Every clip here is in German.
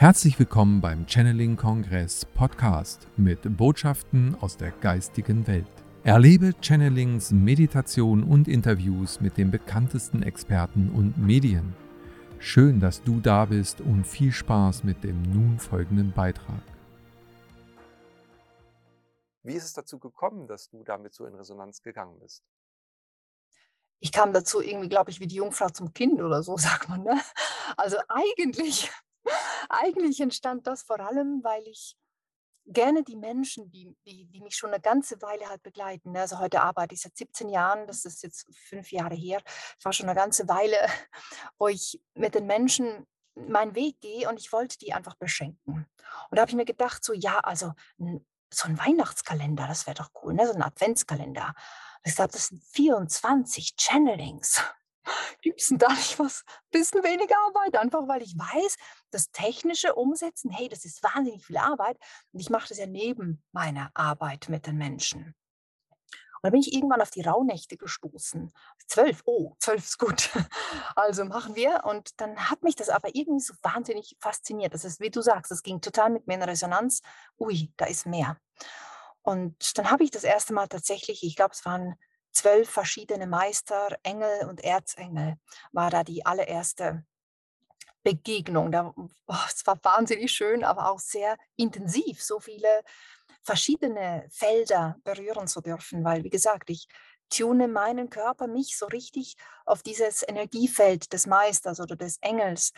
Herzlich willkommen beim Channeling Kongress Podcast mit Botschaften aus der geistigen Welt. Erlebe Channelings, Meditation und Interviews mit den bekanntesten Experten und Medien. Schön, dass du da bist und viel Spaß mit dem nun folgenden Beitrag. Wie ist es dazu gekommen, dass du damit so in Resonanz gegangen bist? Ich kam dazu irgendwie, glaube ich, wie die Jungfrau zum Kind oder so, sagt man. Ne? Also eigentlich, eigentlich entstand das vor allem, weil ich gerne die Menschen, die, die, die mich schon eine ganze Weile halt begleiten. Ne? Also heute arbeite ich seit 17 Jahren, das ist jetzt fünf Jahre her. Es war schon eine ganze Weile, wo ich mit den Menschen meinen Weg gehe und ich wollte die einfach beschenken. Und da habe ich mir gedacht, so ja, also so ein Weihnachtskalender, das wäre doch cool, ne? so ein Adventskalender. Ich glaube, das sind 24 Channelings. Gibt es denn da nicht was? Bisschen weniger Arbeit, einfach weil ich weiß, das technische Umsetzen, hey, das ist wahnsinnig viel Arbeit und ich mache das ja neben meiner Arbeit mit den Menschen. Und dann bin ich irgendwann auf die Rauhnächte gestoßen. Zwölf, oh, zwölf ist gut. Also machen wir. Und dann hat mich das aber irgendwie so wahnsinnig fasziniert. Das ist, wie du sagst, das ging total mit mir in Resonanz. Ui, da ist mehr. Und dann habe ich das erste Mal tatsächlich, ich glaube, es waren zwölf verschiedene Meister, Engel und Erzengel, war da die allererste Begegnung. Da, oh, es war wahnsinnig schön, aber auch sehr intensiv, so viele verschiedene Felder berühren zu dürfen, weil, wie gesagt, ich tune meinen Körper, mich so richtig auf dieses Energiefeld des Meisters oder des Engels,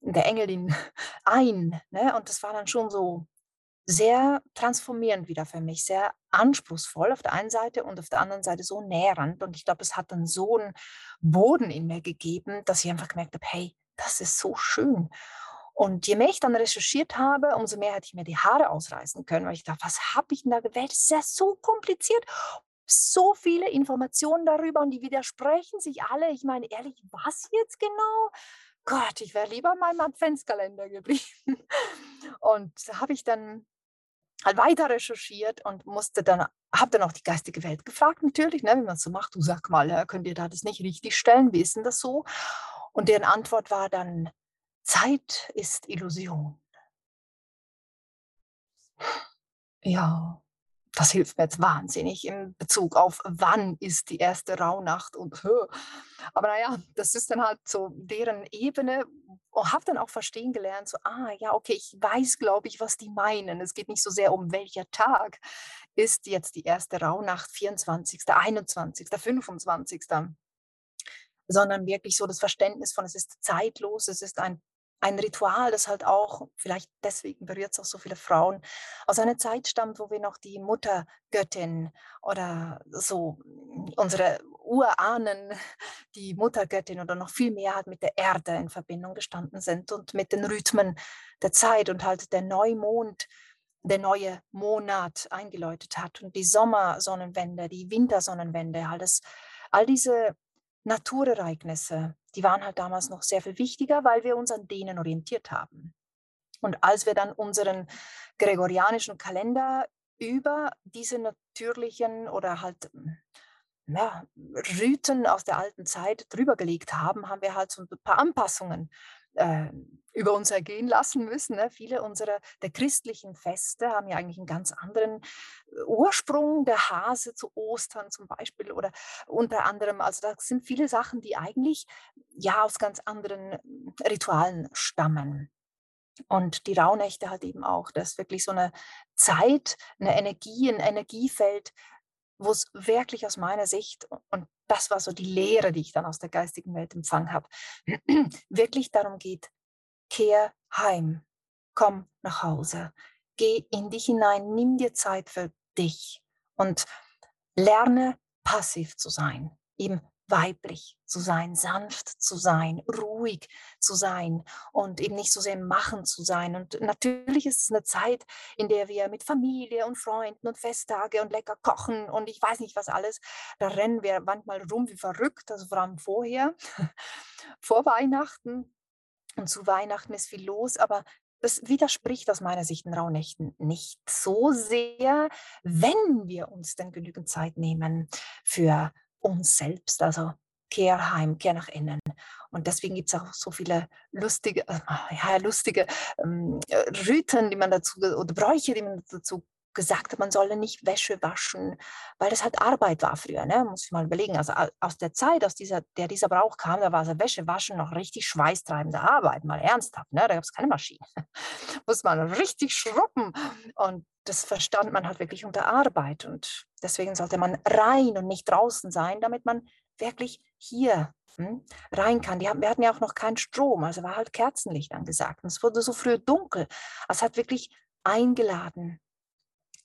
der Engelin ein. Ne? Und das war dann schon so sehr transformierend wieder für mich, sehr anspruchsvoll auf der einen Seite und auf der anderen Seite so nährend. Und ich glaube, es hat dann so einen Boden in mir gegeben, dass ich einfach gemerkt habe, hey, das ist so schön. Und je mehr ich dann recherchiert habe, umso mehr hätte ich mir die Haare ausreißen können, weil ich dachte, was habe ich denn da gewählt? Das ist ja so kompliziert. So viele Informationen darüber und die widersprechen sich alle. Ich meine, ehrlich, was jetzt genau? Gott, ich wäre lieber in meinem Adventskalender geblieben. Und habe ich dann halt weiter recherchiert und musste dann, habe dann auch die geistige Welt gefragt, natürlich, ne, wie man es so macht. Du sag mal, könnt ihr da das nicht richtig stellen? Wie ist denn das so? Und deren Antwort war dann, Zeit ist Illusion. Ja, das hilft mir jetzt wahnsinnig in Bezug auf, wann ist die erste Rauhnacht und aber naja, das ist dann halt so deren Ebene und habe dann auch verstehen gelernt, so, ah ja, okay, ich weiß, glaube ich, was die meinen. Es geht nicht so sehr um welcher Tag ist jetzt die erste Rauhnacht, 24., 21., 25., sondern wirklich so das Verständnis von, es ist zeitlos, es ist ein ein Ritual, das halt auch, vielleicht deswegen berührt es auch so viele Frauen, aus einer Zeit stammt, wo wir noch die Muttergöttin oder so unsere Urahnen, die Muttergöttin oder noch viel mehr halt mit der Erde in Verbindung gestanden sind und mit den Rhythmen der Zeit und halt der Neumond, der neue Monat eingeläutet hat und die Sommersonnenwende, die Wintersonnenwende, das, all diese Naturereignisse, die waren halt damals noch sehr viel wichtiger, weil wir uns an denen orientiert haben. Und als wir dann unseren gregorianischen Kalender über diese natürlichen oder halt ja, Riten aus der alten Zeit drüber gelegt haben, haben wir halt so ein paar Anpassungen äh, über uns ergehen lassen müssen. Ne? Viele unserer der christlichen Feste haben ja eigentlich einen ganz anderen äh, Ursprung. Der Hase zu Ostern zum Beispiel oder unter anderem, also da sind viele Sachen, die eigentlich ja aus ganz anderen äh, Ritualen stammen. Und die Rauhnächte halt eben auch. Das ist wirklich so eine Zeit, eine Energie, ein Energiefeld, wo es wirklich aus meiner Sicht, und das war so die Lehre, die ich dann aus der geistigen Welt empfangen habe, wirklich darum geht, kehr heim, komm nach Hause, geh in dich hinein, nimm dir Zeit für dich und lerne passiv zu sein, eben weiblich zu sein, sanft zu sein, ruhig zu sein und eben nicht so sehr Machen zu sein. Und natürlich ist es eine Zeit, in der wir mit Familie und Freunden und Festtage und lecker kochen und ich weiß nicht was alles, da rennen wir manchmal rum wie verrückt, also vor allem vorher, vor Weihnachten. Und zu Weihnachten ist viel los, aber das widerspricht aus meiner Sicht den Rauhnächten nicht so sehr, wenn wir uns denn genügend Zeit nehmen für uns selbst. Also kehr heim, kehr nach innen. Und deswegen gibt es auch so viele lustige, äh, ja, lustige ähm, äh, Riten, die man dazu, oder Bräuche, die man dazu gesagt man solle nicht Wäsche waschen, weil das halt Arbeit war früher. Ne? Muss ich mal überlegen. Also aus der Zeit, aus dieser, der dieser Brauch kam, da war so Wäsche waschen noch richtig schweißtreibende Arbeit, mal ernsthaft. Ne? Da gab es keine Maschine. Muss man richtig schrubben. Und das verstand man halt wirklich unter Arbeit. Und deswegen sollte man rein und nicht draußen sein, damit man wirklich hier hm, rein kann. Die haben, wir hatten ja auch noch keinen Strom, also war halt Kerzenlicht angesagt. Und es wurde so früh dunkel. Es hat wirklich eingeladen,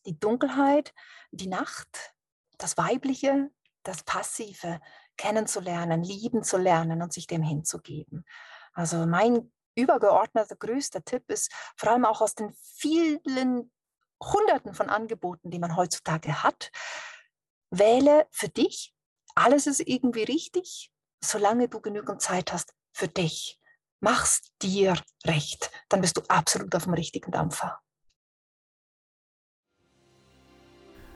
die Dunkelheit, die Nacht, das Weibliche, das Passive kennenzulernen, lieben zu lernen und sich dem hinzugeben. Also mein übergeordneter größter Tipp ist, vor allem auch aus den vielen Hunderten von Angeboten, die man heutzutage hat, wähle für dich. Alles ist irgendwie richtig, solange du genügend Zeit hast für dich. Mach's dir recht, dann bist du absolut auf dem richtigen Dampfer.